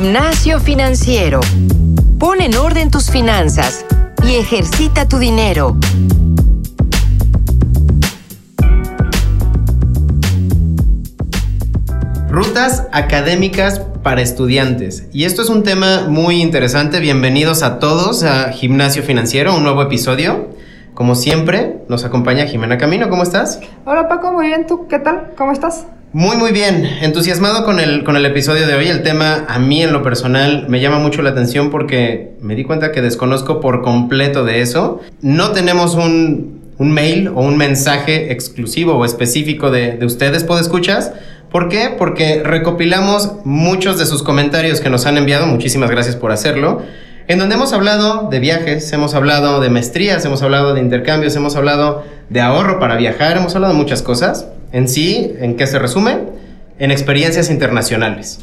Gimnasio Financiero. Pon en orden tus finanzas y ejercita tu dinero. Rutas académicas para estudiantes. Y esto es un tema muy interesante. Bienvenidos a todos a Gimnasio Financiero, un nuevo episodio. Como siempre, nos acompaña Jimena Camino. ¿Cómo estás? Hola Paco, muy bien. ¿Tú qué tal? ¿Cómo estás? Muy, muy bien. Entusiasmado con el, con el episodio de hoy. El tema a mí en lo personal me llama mucho la atención porque me di cuenta que desconozco por completo de eso. No tenemos un, un mail o un mensaje exclusivo o específico de, de ustedes, escuchas ¿Por qué? Porque recopilamos muchos de sus comentarios que nos han enviado. Muchísimas gracias por hacerlo en donde hemos hablado de viajes, hemos hablado de maestrías, hemos hablado de intercambios, hemos hablado de ahorro para viajar, hemos hablado de muchas cosas. En sí, ¿en qué se resume? En experiencias internacionales.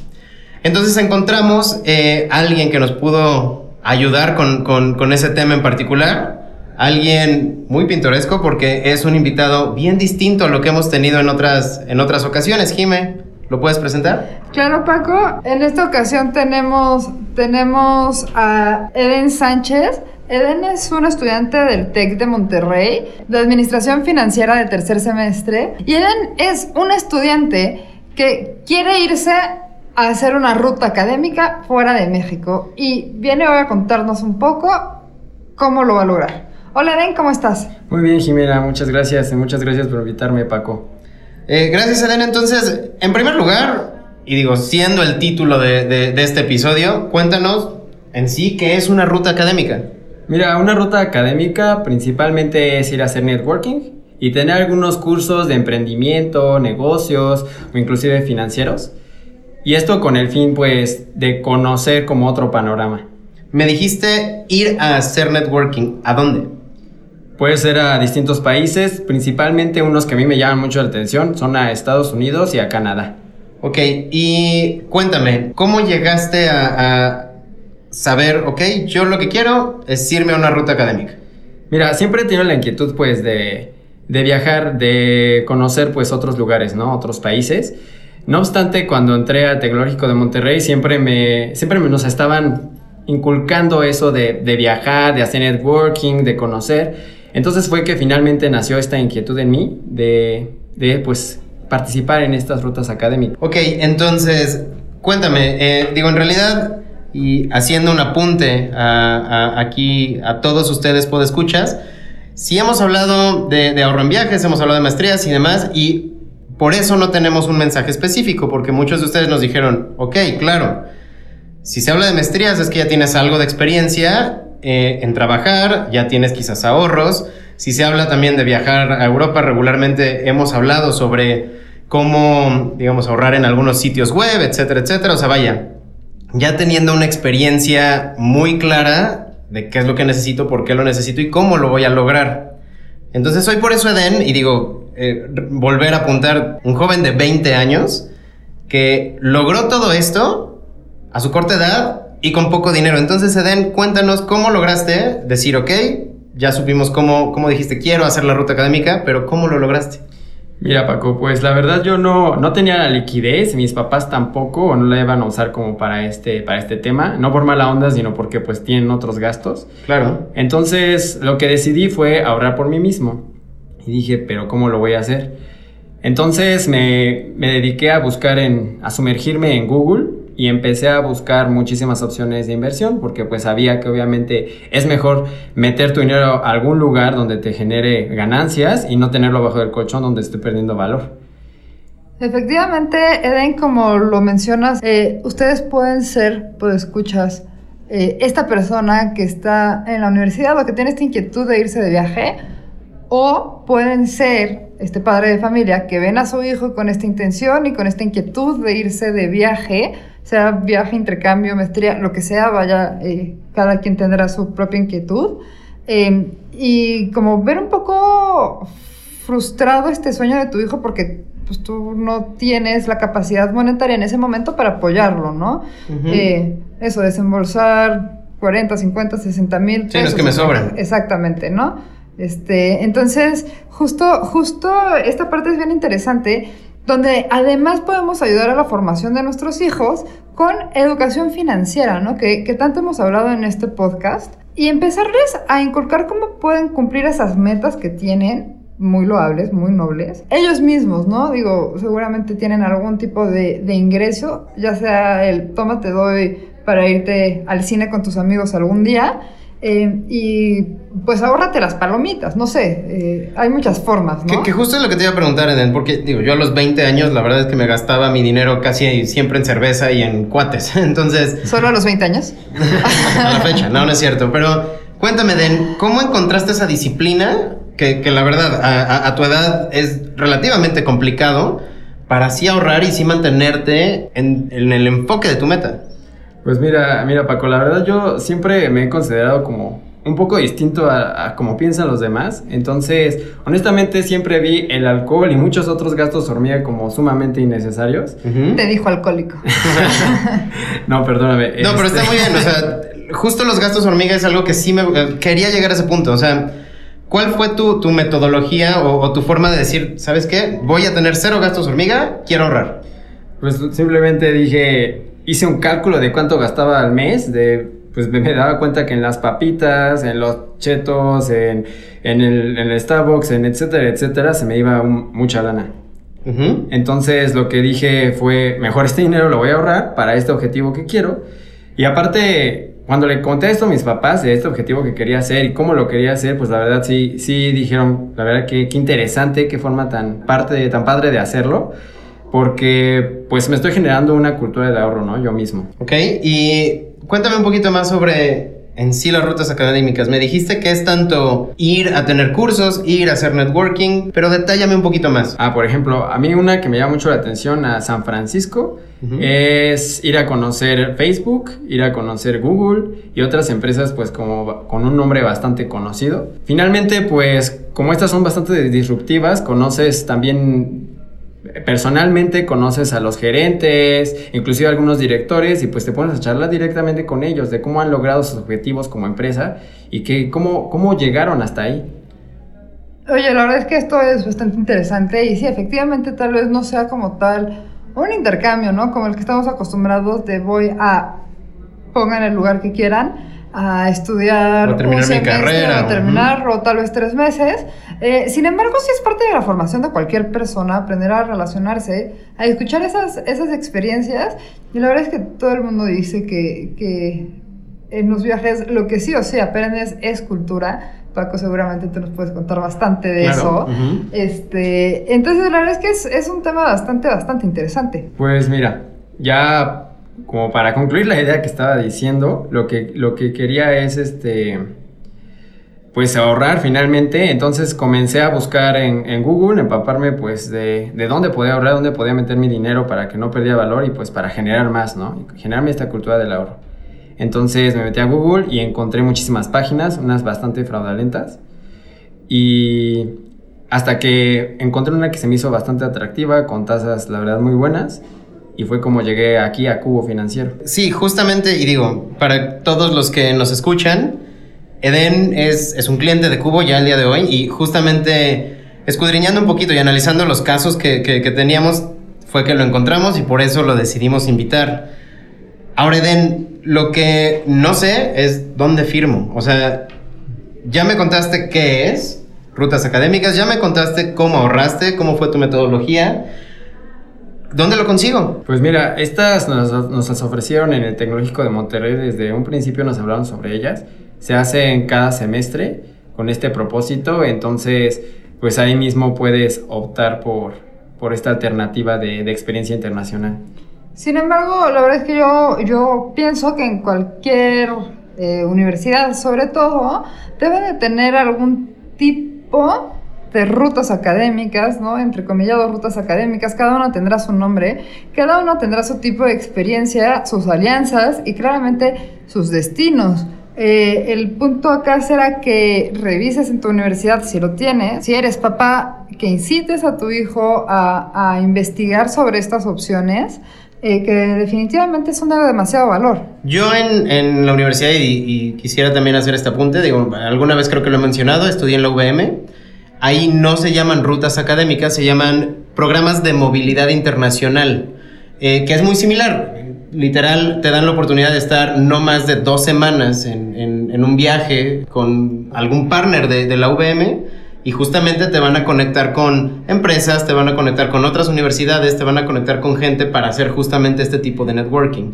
Entonces encontramos eh, alguien que nos pudo ayudar con, con, ese tema en particular, alguien muy pintoresco porque es un invitado bien distinto a lo que hemos tenido en otras, en otras ocasiones. Jime, ¿lo puedes presentar? Claro, Paco. En esta ocasión tenemos tenemos a Eden Sánchez. Eden es un estudiante del TEC de Monterrey, de Administración Financiera de tercer semestre. Y Eden es un estudiante que quiere irse a hacer una ruta académica fuera de México. Y viene hoy a contarnos un poco cómo lo va a lograr. Hola Eden, ¿cómo estás? Muy bien, Jimena, muchas gracias. Muchas gracias por invitarme, Paco. Eh, gracias, Eden. Entonces, en primer lugar, y digo, siendo el título de, este episodio, cuéntanos en sí qué es una ruta académica. Mira, una ruta académica principalmente es ir a hacer networking y tener algunos cursos de emprendimiento, negocios o inclusive financieros. Y esto con el fin pues de conocer como otro panorama. Me dijiste ir a hacer networking. ¿A dónde? Puede ser a distintos países, principalmente unos que a mí me llaman mucho la atención, son a Estados Unidos y a Canadá. Ok, y cuéntame, ¿cómo llegaste a, saber, ok, yo lo que quiero es irme a una ruta académica? Mira, siempre he tenido la inquietud, pues, de, viajar, de conocer, pues, otros lugares, ¿no? Otros países. No obstante, cuando entré al Tecnológico de Monterrey, siempre me, siempre nos estaban inculcando eso de, de viajar, de hacer networking, de conocer. Entonces fue que finalmente nació esta inquietud en mí de, de pues, participar en estas rutas académicas. Ok, entonces, cuéntame, eh, digo, en realidad, y haciendo un apunte aquí a todos ustedes, escuchas, si hemos hablado de, ahorro en viajes, hemos hablado de maestrías y demás, y por eso no tenemos un mensaje específico, porque muchos de ustedes nos dijeron, ok, claro, si se habla de maestrías es que ya tienes algo de experiencia eh, en trabajar, ya tienes quizás ahorros, si se habla también de viajar a Europa, regularmente hemos hablado sobre cómo, digamos, ahorrar en algunos sitios web, etcétera, etcétera. O sea, vaya, ya teniendo una experiencia muy clara de qué es lo que necesito, por qué lo necesito y cómo lo voy a lograr. Entonces soy por eso Eden y digo, eh, volver a apuntar un joven de 20 años que logró todo esto a su corta edad y con poco dinero. Entonces Eden, cuéntanos cómo lograste decir, ok, ya supimos cómo, cómo dijiste quiero hacer la ruta académica, pero ¿cómo lo lograste? Mira Paco, pues la verdad yo no, no tenía la liquidez, mis papás tampoco, o no la iban a usar como para este, para este tema, no por mala onda, sino porque pues tienen otros gastos. Claro. Entonces lo que decidí fue ahorrar por mí mismo. Y dije, pero ¿cómo lo voy a hacer? Entonces me, me dediqué a buscar en, a sumergirme en Google y empecé a buscar muchísimas opciones de inversión porque pues sabía que obviamente es mejor meter tu dinero a algún lugar donde te genere ganancias y no tenerlo bajo el colchón donde esté perdiendo valor. Efectivamente, Eden, como lo mencionas, eh, ustedes pueden ser, pues escuchas, eh, esta persona que está en la universidad o que tiene esta inquietud de irse de viaje, o pueden ser este padre de familia que ven a su hijo con esta intención y con esta inquietud de irse de viaje, sea viaje, intercambio, maestría, lo que sea, vaya, eh, cada quien tendrá su propia inquietud. Em, y como ver un poco frustrado este sueño de tu hijo porque pues tú no tienes la capacidad monetaria en ese momento para apoyarlo, ¿no? Eh, eso, desembolsar 40, 50, 60 mil pesos. Sí, no es que me sobran. Exactamente, ¿no? Este, entonces, justo, justo esta parte es bien interesante donde además podemos ayudar a la formación de nuestros hijos con educación financiera, ¿no? Que, que tanto hemos hablado en este podcast, y empezarles a inculcar cómo pueden cumplir esas metas que tienen muy loables, muy nobles. Ellos mismos, ¿no? Digo, seguramente tienen algún tipo de, de ingreso, ya sea el toma te doy para irte al cine con tus amigos algún día, eh, y pues ahórrate las palomitas, no sé, eh, hay muchas formas, ¿no? Que, que, justo es lo que te iba a preguntar, Eden, porque digo, yo a los 20 años la verdad es que me gastaba mi dinero casi siempre en cerveza y en cuates, entonces... ¿Solo a los 20 años? a la fecha, no, no es cierto, pero cuéntame, Eden, ¿cómo encontraste esa disciplina que, que la verdad a, a, a tu edad es relativamente complicado para así ahorrar y sí mantenerte en, en el enfoque de tu meta? Pues mira, mira Paco, la verdad yo siempre me he considerado como un poco distinto a, a, como piensan los demás. Entonces, honestamente siempre vi el alcohol y muchos otros gastos hormiga como sumamente innecesarios. Uh -huh. Te dijo alcohólico. no, perdóname. No, pero está muy bien. O sea, justo los gastos hormiga es algo que sí me eh, quería llegar a ese punto. O sea, ¿cuál fue tu, tu metodología o, o tu forma de decir, ¿sabes qué? Voy a tener cero gastos hormiga, quiero ahorrar. Pues simplemente dije, hice un cálculo de cuánto gastaba al mes, de, pues me daba cuenta que en las papitas, en los chetos, en, en, el, en el Starbucks, en etcétera, etcétera, se me iba un, mucha lana. Uh -huh. Entonces lo que dije fue, mejor este dinero lo voy a ahorrar para este objetivo que quiero. Y aparte, cuando le conté esto a mis papás de este objetivo que quería hacer y cómo lo quería hacer, pues la verdad sí, sí dijeron, la verdad que qué interesante, qué forma tan, parte, tan padre de hacerlo porque pues me estoy generando una cultura de ahorro, ¿no? Yo mismo. Ok, y cuéntame un poquito más sobre en sí las rutas académicas. Me dijiste que es tanto ir a tener cursos, ir a hacer networking, pero detállame un poquito más. Ah, por ejemplo, a mí una que me llama mucho la atención a San Francisco uh -huh. es ir a conocer Facebook, ir a conocer Google y otras empresas pues como con un nombre bastante conocido. Finalmente pues como estas son bastante disruptivas, conoces también personalmente conoces a los gerentes, inclusive a algunos directores y pues te pones a charlar directamente con ellos de cómo han logrado sus objetivos como empresa y que cómo, cómo llegaron hasta ahí. Oye, la verdad es que esto es bastante interesante y sí, efectivamente tal vez no sea como tal un intercambio, ¿no? Como el que estamos acostumbrados de voy a pongan el lugar que quieran a estudiar o terminar un semestre, mi carrera, o terminar uh -huh. o tal vez tres meses. Eh, sin embargo, sí es parte de la formación de cualquier persona aprender a relacionarse, a escuchar esas, esas experiencias. Y la verdad es que todo el mundo dice que, que en los viajes lo que sí o sí aprendes es cultura. Paco, seguramente tú nos puedes contar bastante de claro. eso. Uh -huh. este, entonces, la verdad es que es, es un tema bastante, bastante interesante. Pues mira, ya como para concluir la idea que estaba diciendo, lo que, lo que quería es este pues ahorrar finalmente, entonces comencé a buscar en, en Google, empaparme pues de, de, dónde podía ahorrar, dónde podía meter mi dinero para que no perdiera valor y pues para generar más, ¿no? Generarme esta cultura del ahorro. Entonces me metí a Google y encontré muchísimas páginas, unas bastante fraudulentas y hasta que encontré una que se me hizo bastante atractiva, con tasas la verdad muy buenas y fue como llegué aquí a Cubo Financiero. Sí, justamente, y digo, para todos los que nos escuchan, Eden es, es un cliente de Cubo ya el día de hoy y justamente escudriñando un poquito y analizando los casos que, que, que teníamos fue que lo encontramos y por eso lo decidimos invitar. Ahora, Eden, lo que no sé es dónde firmo. O sea, ya me contaste qué es, rutas académicas, ya me contaste cómo ahorraste, cómo fue tu metodología. ¿Dónde lo consigo? Pues mira, estas nos, nos, las ofrecieron en el Tecnológico de Monterrey. Desde un principio nos hablaron sobre ellas. Se hacen cada semestre con este propósito. Entonces, pues ahí mismo puedes optar por, por esta alternativa de, de experiencia internacional. Sin embargo, la verdad es que yo, yo pienso que en cualquier eh, universidad, sobre todo, debe de tener algún tipo de rutas académicas, ¿no? Entre comillados, rutas académicas, cada uno tendrá su nombre, cada uno tendrá su tipo de experiencia, sus alianzas y claramente sus destinos. Eh, el punto acá será que revises en tu universidad si lo tienes, si eres papá, que incites a tu hijo a, a investigar sobre estas opciones. Eh, que definitivamente son de demasiado valor. Yo en, en la universidad, y, y, quisiera también hacer este apunte, digo, alguna vez creo que lo he mencionado, estudié en la UVM, ahí no se llaman rutas académicas, se llaman programas de movilidad internacional, eh, que es muy similar. Literal, te dan la oportunidad de estar no más de dos semanas en, un viaje con algún partner de, la UVM y justamente te van a conectar con empresas, te van a conectar con otras universidades, te van a conectar con gente para hacer justamente este tipo de networking.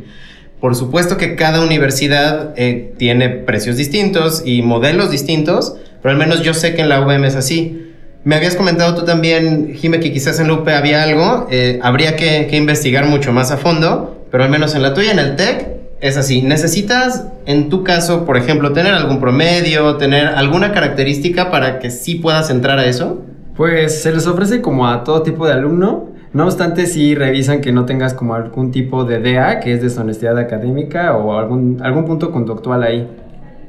Por supuesto que cada universidad eh, tiene precios distintos y modelos distintos, pero al menos yo sé que en la UVM es así. Me habías comentado tú también, Jime, que quizás en Lupe había algo, eh, habría que, investigar mucho más a fondo, pero al menos en la tuya, en el TEC, es así. ¿Necesitas, en tu caso, por ejemplo, tener algún promedio, tener alguna característica para que sí puedas entrar a eso? Pues se les ofrece como a todo tipo de alumno, no obstante, si revisan que no tengas como algún tipo de DA, que es deshonestidad académica, o algún, algún punto conductual ahí.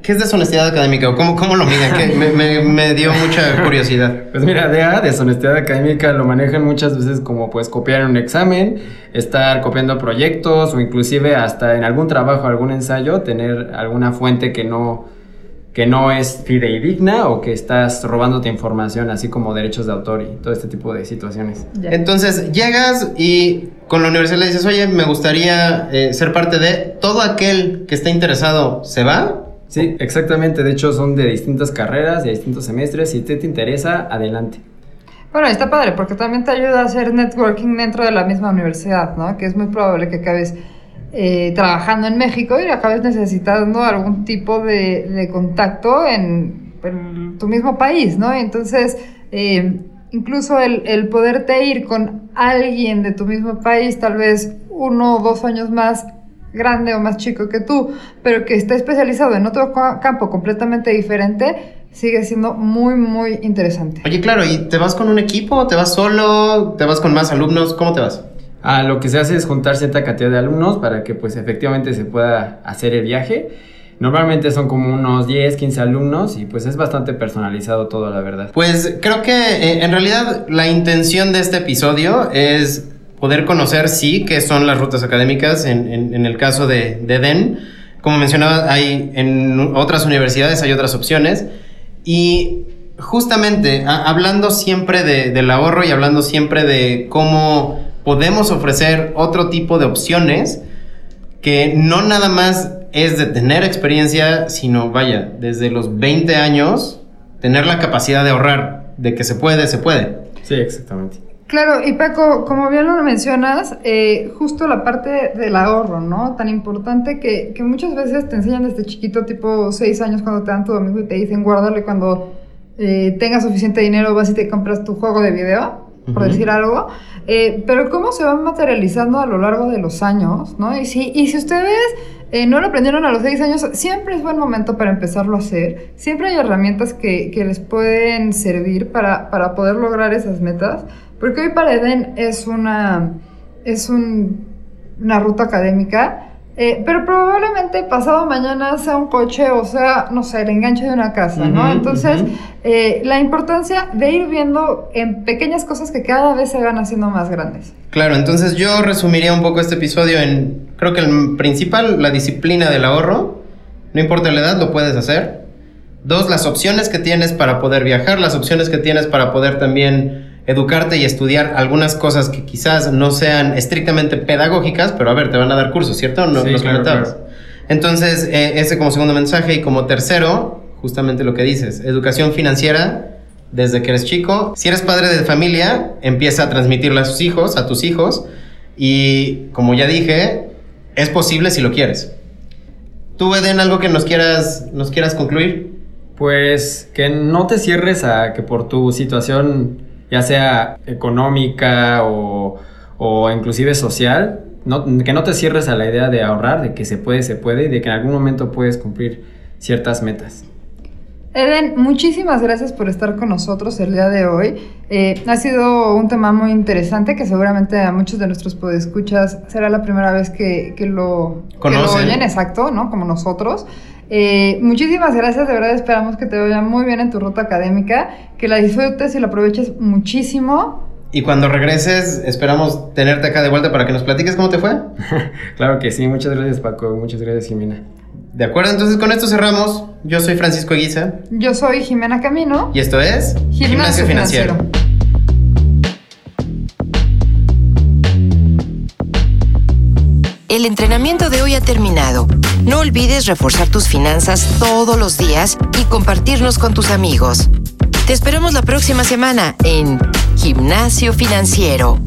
¿Qué es deshonestidad académica o cómo, cómo lo miden? me, me, me, dio mucha curiosidad. Pues mira, DA, deshonestidad académica, lo manejan muchas veces como pues copiar un examen, estar copiando proyectos o inclusive hasta en algún trabajo, algún ensayo, tener alguna fuente que no, que no es fidedigna o que estás robándote información, así como derechos de autor y todo este tipo de situaciones. Entonces llegas y con la universidad le dices, oye, me gustaría eh, ser parte de todo aquel que esté interesado, ¿se va? Sí, exactamente. De hecho, son de distintas carreras, de distintos semestres. Si te, te interesa, adelante. Bueno, está padre porque también te ayuda a hacer networking dentro de la misma universidad, ¿no? Que es muy probable que acabes eh, trabajando en México y acabes necesitando algún tipo de, contacto en, tu mismo país, ¿no? Entonces, eh, incluso el, el, poderte ir con alguien de tu mismo país, tal vez uno o dos años más grande o más chico que tú, pero que está especializado en otro campo completamente diferente, sigue siendo muy, muy interesante. Oye, claro, ¿y te vas con un equipo? ¿Te vas solo? ¿Te vas con más alumnos? ¿Cómo te vas? Ah, lo que se hace es juntar cierta cantidad de alumnos para que pues efectivamente se pueda hacer el viaje. Normalmente son como unos 10, 15 alumnos y pues es bastante personalizado todo, la verdad. Pues creo que eh, en realidad la intención de este episodio es poder conocer, sí, qué son las rutas académicas en, en, el caso de, de, DEN. Como mencionaba, hay en otras universidades hay otras opciones y justamente hablando siempre de, del ahorro y hablando siempre de cómo podemos ofrecer otro tipo de opciones que no nada más es de tener experiencia, sino vaya, desde los 20 años, tener la capacidad de ahorrar, de que se puede, se puede. Sí, exactamente. Claro, y Paco, como bien lo mencionas, eh, justo la parte del ahorro, ¿no? Tan importante que, que, muchas veces te enseñan desde chiquito, tipo 6 años, cuando te dan tu domingo y te dicen guárdale cuando eh, tengas suficiente dinero, vas y te compras tu juego de video, por decir algo. Eh, pero cómo se van materializando a lo largo de los años, ¿no? Y si, y si ustedes eh, no lo aprendieron a los 6 años, siempre es buen momento para empezarlo a hacer. Siempre hay herramientas que, que les pueden servir para, para, poder lograr esas metas. Porque hoy para Eden es una, es un, una ruta académica eh, pero probablemente pasado mañana sea un coche o sea, no sé, el enganche de una casa, ¿no? Entonces, eh, la importancia de ir viendo en pequeñas cosas que cada vez se van haciendo más grandes. Claro, entonces yo resumiría un poco este episodio en, creo que el principal, la disciplina del ahorro. No importa la edad, lo puedes hacer. Dos, las opciones que tienes para poder viajar, las opciones que tienes para poder también educarte y estudiar algunas cosas que quizás no sean estrictamente pedagógicas, pero a ver, te van a dar cursos, ¿cierto? No, sí, comentabas. Entonces, eh, ese como segundo mensaje y como tercero, justamente lo que dices, educación financiera desde que eres chico. Si eres padre de familia, empieza a transmitirla a sus hijos, a tus hijos, y como ya dije, es posible si lo quieres. ¿Tú, Eden, algo que nos quieras, nos quieras concluir? Pues que no te cierres a que por tu situación ya sea económica o, inclusive social, que no te cierres a la idea de ahorrar, de que se puede, se puede y de que en algún momento puedes cumplir ciertas metas. Eden, muchísimas gracias por estar con nosotros el día de hoy. Eh, ha sido un tema muy interesante que seguramente a muchos de nuestros podescuchas será la primera vez que, lo, que lo oyen, exacto, ¿no? Como nosotros. Eh, muchísimas gracias, de verdad esperamos que te vaya muy bien en tu ruta académica, que la disfrutes y la aproveches muchísimo. Y cuando regreses, esperamos tenerte acá de vuelta para que nos platiques cómo te fue. claro que sí, muchas gracias Paco, muchas gracias Jimena. De acuerdo, entonces con esto cerramos. Yo soy Francisco Guisa. Yo soy Jimena Camino. Y esto es Gimnasio, Gimnasio Financiero. El entrenamiento de hoy ha terminado. No olvides reforzar tus finanzas todos los días y compartirnos con tus amigos. Te esperamos la próxima semana en Gimnasio Financiero.